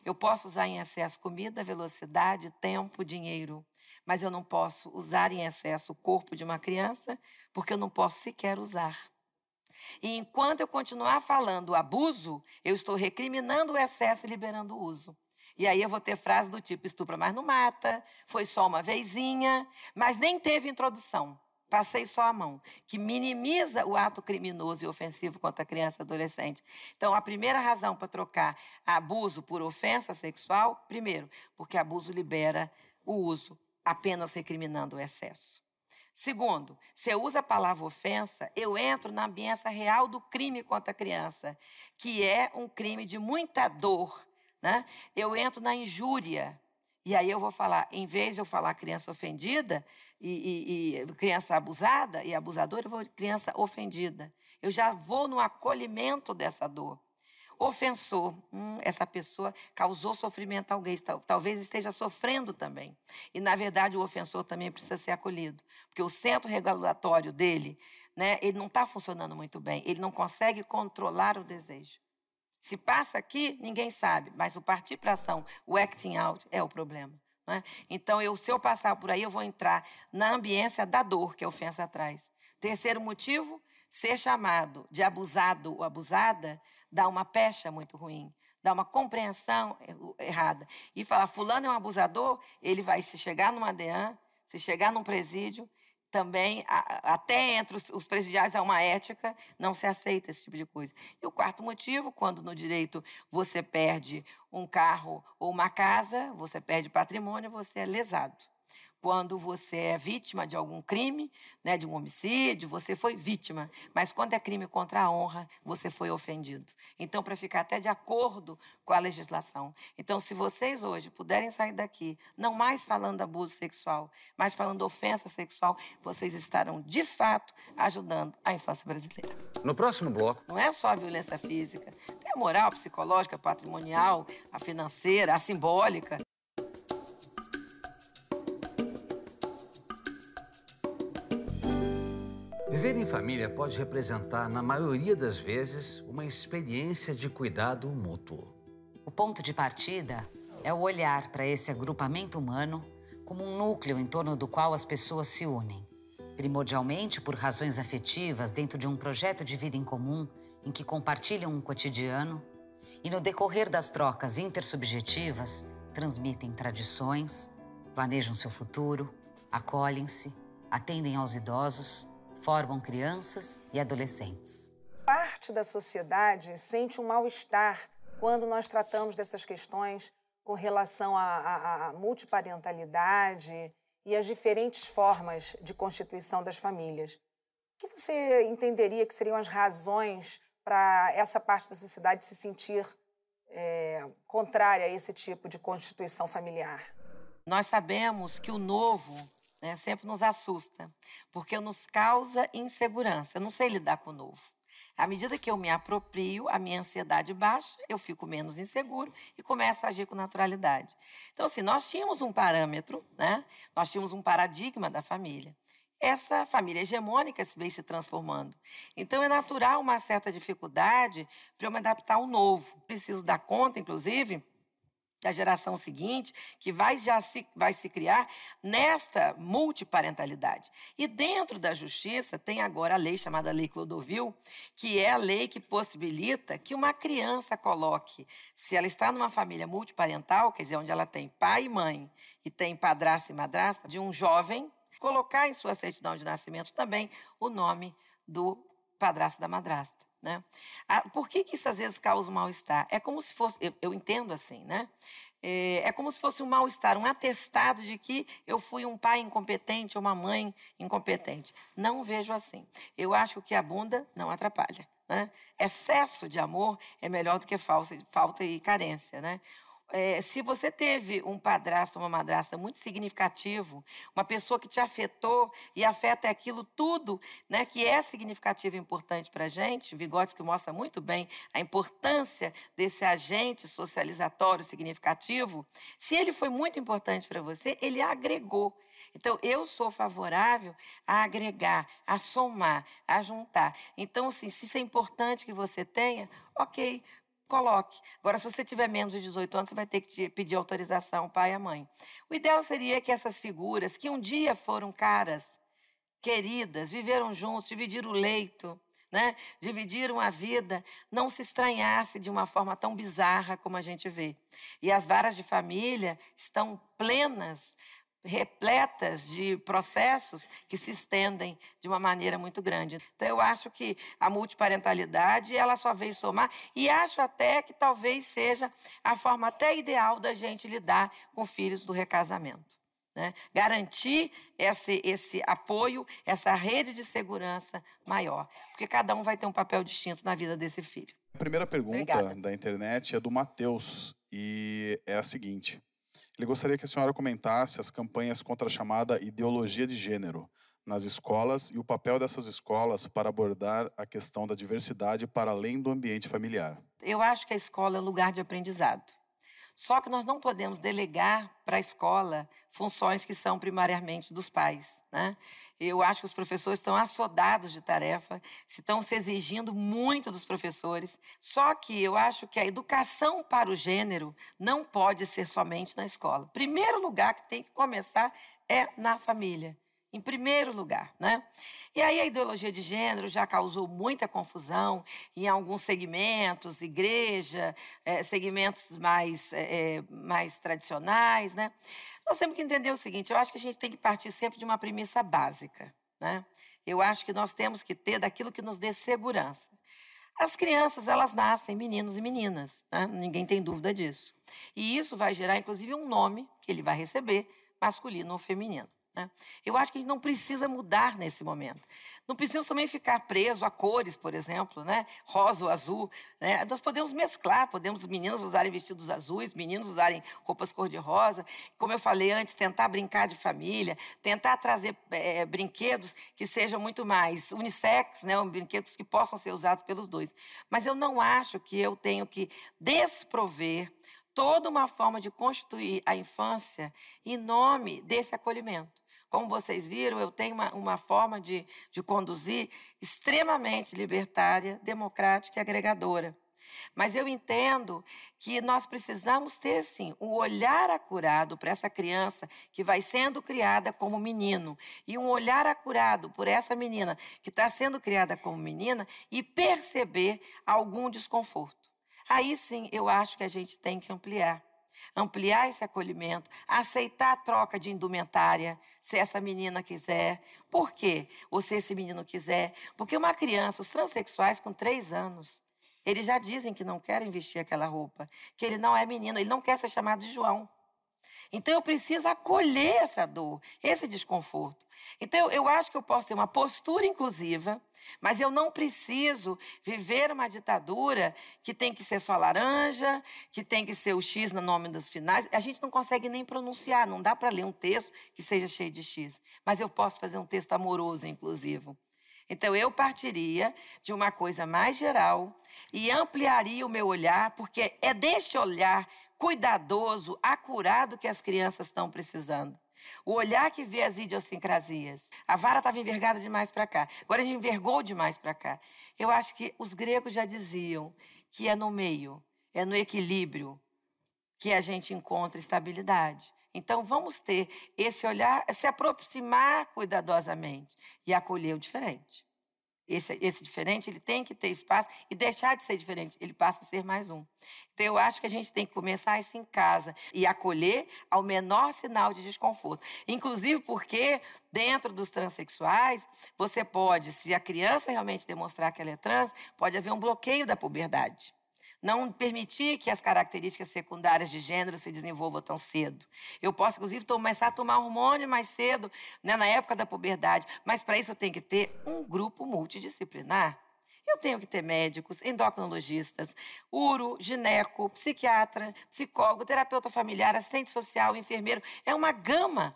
Eu posso usar em excesso comida, velocidade, tempo, dinheiro, mas eu não posso usar em excesso o corpo de uma criança, porque eu não posso sequer usar. E enquanto eu continuar falando abuso, eu estou recriminando o excesso e liberando o uso. E aí eu vou ter frases do tipo: estupra, mas não mata, foi só uma vezinha, mas nem teve introdução. Passei só a mão, que minimiza o ato criminoso e ofensivo contra a criança e adolescente. Então, a primeira razão para trocar abuso por ofensa sexual, primeiro, porque abuso libera o uso, apenas recriminando o excesso. Segundo, se eu uso a palavra ofensa, eu entro na ambiência real do crime contra a criança, que é um crime de muita dor, né? Eu entro na injúria. E aí eu vou falar, em vez de eu falar criança ofendida e, e, e criança abusada e abusadora, eu vou criança ofendida. Eu já vou no acolhimento dessa dor. Ofensor, hum, essa pessoa causou sofrimento a alguém, talvez esteja sofrendo também. E, na verdade, o ofensor também precisa ser acolhido, porque o centro regulatório dele né, ele não está funcionando muito bem, ele não consegue controlar o desejo. Se passa aqui, ninguém sabe, mas o partir para ação, o acting out, é o problema. Né? Então, eu, se eu passar por aí, eu vou entrar na ambiência da dor que a ofensa traz. Terceiro motivo, ser chamado de abusado ou abusada dá uma pecha muito ruim, dá uma compreensão errada. E falar, fulano é um abusador, ele vai se chegar numa DEAN, se chegar num presídio, também, até entre os, presidiários, há uma ética, não se aceita esse tipo de coisa. E o quarto motivo, quando no direito você perde um carro ou uma casa, você perde patrimônio, você é lesado quando você é vítima de algum crime, né, de um homicídio, você foi vítima. Mas quando é crime contra a honra, você foi ofendido. Então, para ficar até de acordo com a legislação. Então, se vocês hoje puderem sair daqui, não mais falando abuso sexual, mas falando ofensa sexual, vocês estarão, de fato, ajudando a infância brasileira. No próximo bloco. Não é só a violência física, tem a moral, a psicológica, a patrimonial, a financeira, a simbólica. Família pode representar, na maioria das vezes, uma experiência de cuidado mútuo. O ponto de partida é o olhar para esse agrupamento humano como um núcleo em torno do qual as pessoas se unem, primordialmente por razões afetivas dentro de um projeto de vida em comum em que compartilham um cotidiano e, no decorrer das trocas intersubjetivas, transmitem tradições, planejam seu futuro, acolhem-se, atendem aos idosos formam crianças e adolescentes. Parte da sociedade sente um mal-estar quando nós tratamos dessas questões com relação à, à multiparentalidade e às diferentes formas de constituição das famílias. O que você entenderia que seriam as razões para essa parte da sociedade se sentir é, contrária a esse tipo de constituição familiar? Nós sabemos que o novo né, sempre nos assusta, porque nos causa insegurança. Eu não sei lidar com o novo. À medida que eu me aproprio, a minha ansiedade baixa, eu fico menos inseguro e começo a agir com naturalidade. Então, assim, nós tínhamos um parâmetro, né? nós tínhamos um paradigma da família. Essa família hegemônica se vem se transformando. Então, é natural uma certa dificuldade para eu me adaptar ao novo. Preciso dar conta, inclusive, da geração seguinte, que vai já se, vai se criar nesta multiparentalidade. E dentro da justiça tem agora a lei chamada Lei Clodovil, que é a lei que possibilita que uma criança coloque, se ela está numa família multiparental, quer dizer, onde ela tem pai e mãe, e tem padrasto e madrasta, de um jovem, colocar em sua certidão de nascimento também o nome do padrasto da madrasta. Né? Ah, por que, que isso às vezes causa um mal-estar? É como se fosse, eu, eu entendo assim, né? É, é, como se fosse um mal-estar, um atestado de que eu fui um pai incompetente ou uma mãe incompetente. Não vejo assim. Eu acho que o que abunda não atrapalha. Né? Excesso de amor é melhor do que falta, falta e carência. Né? É, se você teve um padrasto, uma madrasta muito significativo, uma pessoa que te afetou e afeta aquilo tudo, né, que é significativo e importante para a gente, Vygotsky mostra muito bem a importância desse agente socializatório significativo. Se ele foi muito importante para você, ele agregou. Então, eu sou favorável a agregar, a somar, a juntar. Então, assim, se isso é importante que você tenha, ok, coloque. Agora, se você tiver menos de 18 anos, você vai ter que pedir autorização ao pai e à mãe. O ideal seria que essas figuras, que um dia foram caras, queridas, viveram juntos, dividiram o leito, né? dividiram a vida, não se estranhasse de uma forma tão bizarra como a gente vê. E as varas de família estão plenas repletas de processos que se estendem de uma maneira muito grande. Então eu acho que a multiparentalidade ela só veio somar e acho até que talvez seja a forma até ideal da gente lidar com filhos do recasamento. Né? Garantir esse, esse apoio, essa rede de segurança maior, porque cada um vai ter um papel distinto na vida desse filho. A primeira pergunta Obrigada. da internet é do Matheus e é a seguinte: ele gostaria que a senhora comentasse as campanhas contra a chamada ideologia de gênero nas escolas e o papel dessas escolas para abordar a questão da diversidade para além do ambiente familiar. Eu acho que a escola é lugar de aprendizado. Só que nós não podemos delegar para a escola funções que são primariamente dos pais. Né? Eu acho que os professores estão assodados de tarefa, estão se exigindo muito dos professores. Só que eu acho que a educação para o gênero não pode ser somente na escola. Primeiro lugar que tem que começar é na família em primeiro lugar, né? E aí a ideologia de gênero já causou muita confusão em alguns segmentos, igreja, é, segmentos mais, é, mais tradicionais, né? Nós temos que entender o seguinte: eu acho que a gente tem que partir sempre de uma premissa básica, né? Eu acho que nós temos que ter daquilo que nos dê segurança. As crianças, elas nascem meninos e meninas, né? ninguém tem dúvida disso. E isso vai gerar, inclusive, um nome que ele vai receber, masculino ou feminino. Né? Eu acho que a gente não precisa mudar nesse momento. Não precisamos também ficar preso a cores, por exemplo, né? rosa ou azul. Né? Nós podemos mesclar, podemos meninas usarem vestidos azuis, meninos usarem roupas cor-de-rosa. Como eu falei antes, tentar brincar de família, tentar trazer é, brinquedos que sejam muito mais unissex, né? brinquedos que possam ser usados pelos dois. Mas eu não acho que eu tenho que desprover toda uma forma de constituir a infância em nome desse acolhimento. Como vocês viram, eu tenho uma, uma forma de, de conduzir extremamente libertária, democrática e agregadora. Mas eu entendo que nós precisamos ter, sim, um olhar acurado para essa criança que vai sendo criada como menino e um olhar acurado por essa menina que está sendo criada como menina e perceber algum desconforto. Aí sim eu acho que a gente tem que ampliar ampliar esse acolhimento, aceitar a troca de indumentária, se essa menina quiser. Por quê? Ou se esse menino quiser. Porque uma criança, os transexuais com três anos, eles já dizem que não querem vestir aquela roupa, que ele não é menino, ele não quer ser chamado de João. Então eu preciso acolher essa dor, esse desconforto. Então eu acho que eu posso ter uma postura inclusiva, mas eu não preciso viver uma ditadura que tem que ser só laranja, que tem que ser o X no nome das finais. A gente não consegue nem pronunciar, não dá para ler um texto que seja cheio de X. Mas eu posso fazer um texto amoroso, inclusivo. Então eu partiria de uma coisa mais geral e ampliaria o meu olhar, porque é deste olhar cuidadoso, acurado que as crianças estão precisando. O olhar que vê as idiosincrasias. A vara estava envergada demais para cá. Agora a gente envergou demais para cá. Eu acho que os gregos já diziam que é no meio, é no equilíbrio que a gente encontra estabilidade. Então vamos ter esse olhar, se aproximar cuidadosamente e acolher o diferente esse, esse diferente, ele tem que ter espaço e deixar de ser diferente, ele passa a ser mais um. Então, eu acho que a gente tem que começar isso em casa e acolher ao menor sinal de desconforto. Inclusive porque, dentro dos transexuais, você pode, se a criança realmente demonstrar que ela é trans, pode haver um bloqueio da puberdade não permitir que as características secundárias de gênero se desenvolvam tão cedo. Eu posso, inclusive, começar a tomar hormônio mais cedo, né, na época da puberdade, mas para isso eu tenho que ter um grupo multidisciplinar. Eu tenho que ter médicos, endocrinologistas, uro, gineco, psiquiatra, psicólogo, terapeuta familiar, assistente social, enfermeiro. É uma gama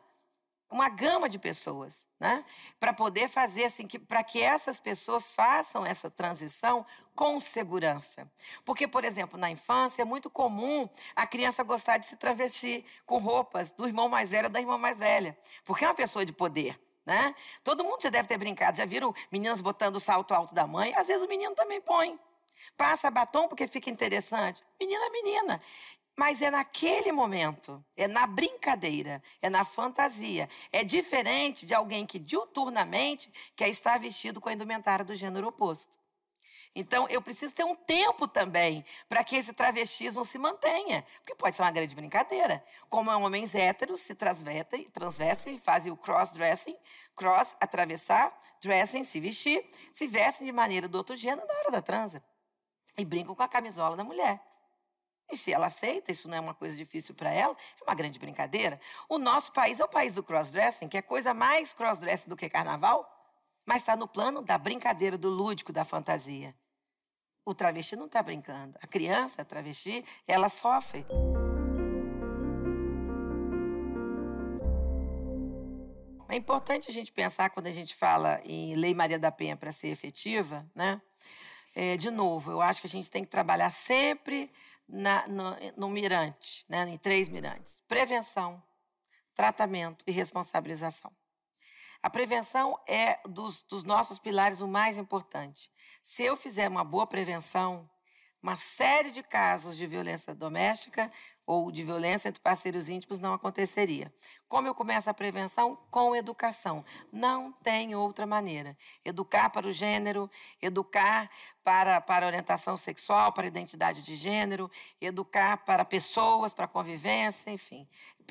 uma gama de pessoas, né? Para poder fazer assim, que, para que essas pessoas façam essa transição com segurança. Porque, por exemplo, na infância é muito comum a criança gostar de se travestir com roupas do irmão mais velho da irmã mais velha, porque é uma pessoa de poder. Né? Todo mundo já deve ter brincado. Já viram meninas botando o salto alto da mãe? Às vezes o menino também põe. Passa batom porque fica interessante. Menina, menina. Mas é naquele momento, é na brincadeira, é na fantasia. É diferente de alguém que diuturnamente quer estar vestido com a indumentária do gênero oposto. Então, eu preciso ter um tempo também para que esse travestismo se mantenha. Porque pode ser uma grande brincadeira. Como homens héteros se transvestem, transvestem e fazem o cross-dressing, cross, atravessar, dressing, se vestir, se vestem de maneira do outro gênero na hora da transa. E brincam com a camisola da mulher. E se ela aceita, isso não é uma coisa difícil para ela, é uma grande brincadeira. O nosso país é o país do crossdressing, que é coisa mais crossdressing do que carnaval, mas está no plano da brincadeira, do lúdico, da fantasia. O travesti não está brincando. A criança, a travesti, ela sofre. É importante a gente pensar quando a gente fala em Lei Maria da Penha para ser efetiva, né? É, de novo, eu acho que a gente tem que trabalhar sempre na, no, no mirante, né, em três mirantes: prevenção, tratamento e responsabilização. A prevenção é dos, dos nossos pilares o mais importante. Se eu fizer uma boa prevenção, uma série de casos de violência doméstica ou de violência entre parceiros íntimos não aconteceria. Como eu começo a prevenção? Com educação. Não tem outra maneira. Educar para o gênero, educar para, para orientação sexual, para identidade de gênero, educar para pessoas, para convivência, enfim.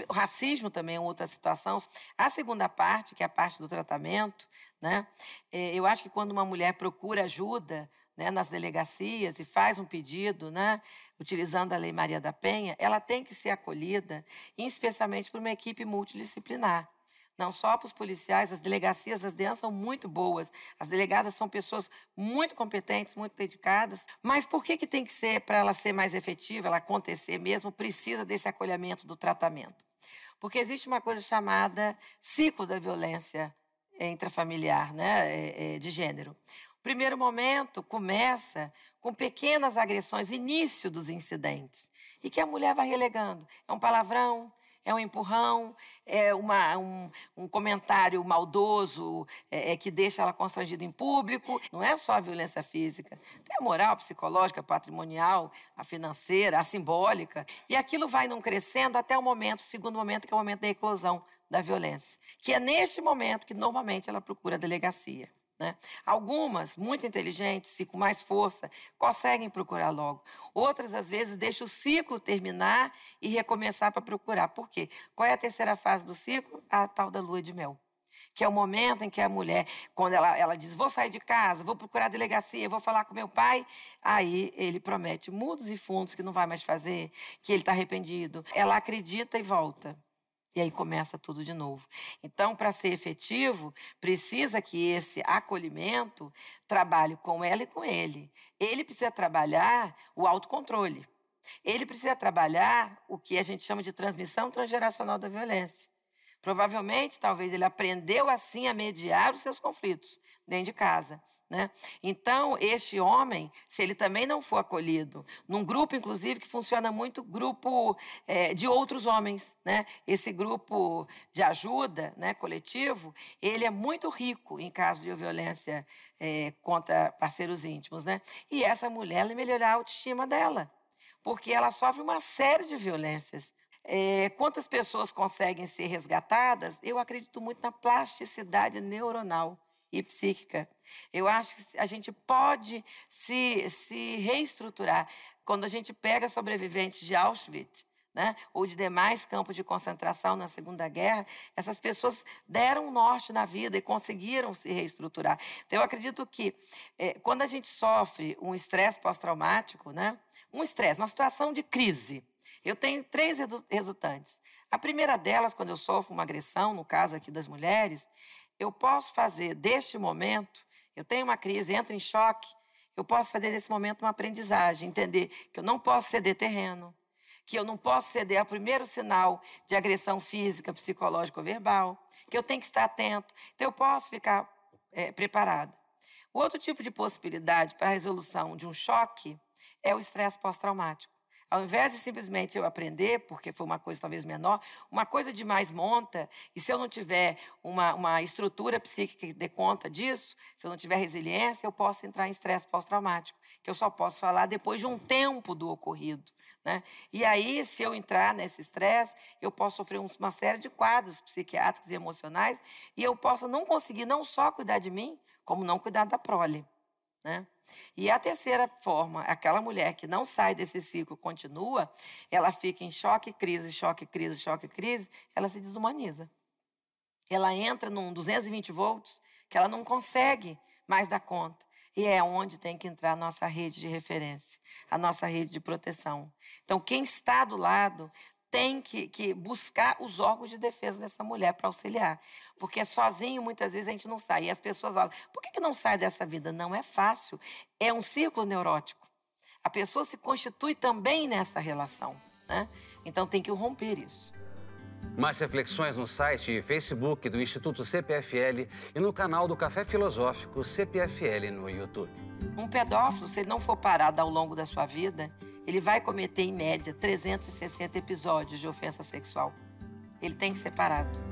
O racismo também é outra situação. A segunda parte, que é a parte do tratamento, né? É, eu acho que quando uma mulher procura ajuda, né, nas delegacias e faz um pedido, né, utilizando a Lei Maria da Penha, ela tem que ser acolhida, especialmente por uma equipe multidisciplinar. Não só para os policiais, as delegacias, as DEAN são muito boas, as delegadas são pessoas muito competentes, muito dedicadas, mas por que, que tem que ser, para ela ser mais efetiva, ela acontecer mesmo, precisa desse acolhimento do tratamento? Porque existe uma coisa chamada ciclo da violência intrafamiliar, né, é, é, de gênero. Primeiro momento começa com pequenas agressões, início dos incidentes, e que a mulher vai relegando. É um palavrão, é um empurrão, é uma, um, um, comentário maldoso é, é, que deixa ela constrangida em público. Não é só a violência física, tem a moral, a psicológica, a patrimonial, a financeira, a simbólica. E aquilo vai não crescendo até o momento, o segundo momento, que é o momento da eclosão da violência. Que é neste momento que normalmente ela procura a delegacia. Né? Algumas, muito inteligentes e com mais força, conseguem procurar logo. Outras, às vezes, deixam o ciclo terminar e recomeçar para procurar. Por quê? Qual é a terceira fase do ciclo? A tal da lua de mel. Que é o momento em que a mulher, quando ela, ela diz, vou sair de casa, vou procurar a delegacia, vou falar com meu pai, aí ele promete mundos e fundos que não vai mais fazer, que ele está arrependido. Ela acredita e volta. E aí começa tudo de novo. Então, para ser efetivo, precisa que esse acolhimento trabalhe com ela e com ele. Ele precisa trabalhar o autocontrole. Ele precisa trabalhar o que a gente chama de transmissão transgeracional da violência. Provavelmente, talvez ele aprendeu assim a mediar os seus conflitos dentro de casa. Né? Então, este homem, se ele também não for acolhido, num grupo, inclusive, que funciona muito grupo é, de outros homens, né? esse grupo de ajuda né, coletivo, ele é muito rico em caso de violência é, contra parceiros íntimos. Né? E essa mulher, ela melhorar a autoestima dela, porque ela sofre uma série de violências. É, quantas pessoas conseguem ser resgatadas? Eu acredito muito na plasticidade neuronal e psíquica. Eu acho que a gente pode se, se reestruturar. Quando a gente pega sobreviventes de Auschwitz, né, ou de demais campos de concentração na Segunda Guerra, essas pessoas deram um norte na vida e conseguiram se reestruturar. Então, eu acredito que é, quando a gente sofre um estresse pós-traumático, né, um estresse, uma situação de crise, eu tenho três resultantes. A primeira delas, quando eu sofro uma agressão, no caso aqui das mulheres, eu posso fazer deste momento, eu tenho uma crise, entro em choque, eu posso fazer desse momento uma aprendizagem, entender que eu não posso ceder terreno, que eu não posso ceder ao primeiro sinal de agressão física, psicológica ou verbal, que eu tenho que estar atento. Então, eu posso ficar é, preparada. O outro tipo de possibilidade para a resolução de um choque é o estresse pós-traumático. Ao invés de simplesmente eu aprender, porque foi uma coisa talvez menor, uma coisa de mais monta, e se eu não tiver uma, uma estrutura psíquica que dê conta disso, se eu não tiver resiliência, eu posso entrar em estresse pós-traumático, que eu só posso falar depois de um tempo do ocorrido. Né? E aí, se eu entrar nesse estresse, eu posso sofrer uma série de quadros psiquiátricos e emocionais, e eu posso não conseguir não só cuidar de mim, como não cuidar da prole. Né? E a terceira forma, aquela mulher que não sai desse ciclo, continua, ela fica em choque, crise, choque, crise, choque, crise, ela se desumaniza. Ela entra num 220 volts que ela não consegue mais dar conta. E é onde tem que entrar a nossa rede de referência, a nossa rede de proteção. Então, quem está do lado tem que, que buscar os órgãos de defesa dessa mulher para auxiliar. Porque sozinho, muitas vezes, a gente não sai. E as pessoas olham, por que, que não sai dessa vida? Não é fácil. É um ciclo neurótico. A pessoa se constitui também nessa relação. Né? Então tem que romper isso. Mais reflexões no site e Facebook do Instituto CPFL e no canal do Café Filosófico CPFL no YouTube. Um pedófilo, se ele não for parado ao longo da sua vida, ele vai cometer, em média, 360 episódios de ofensa sexual. Ele tem que ser parado.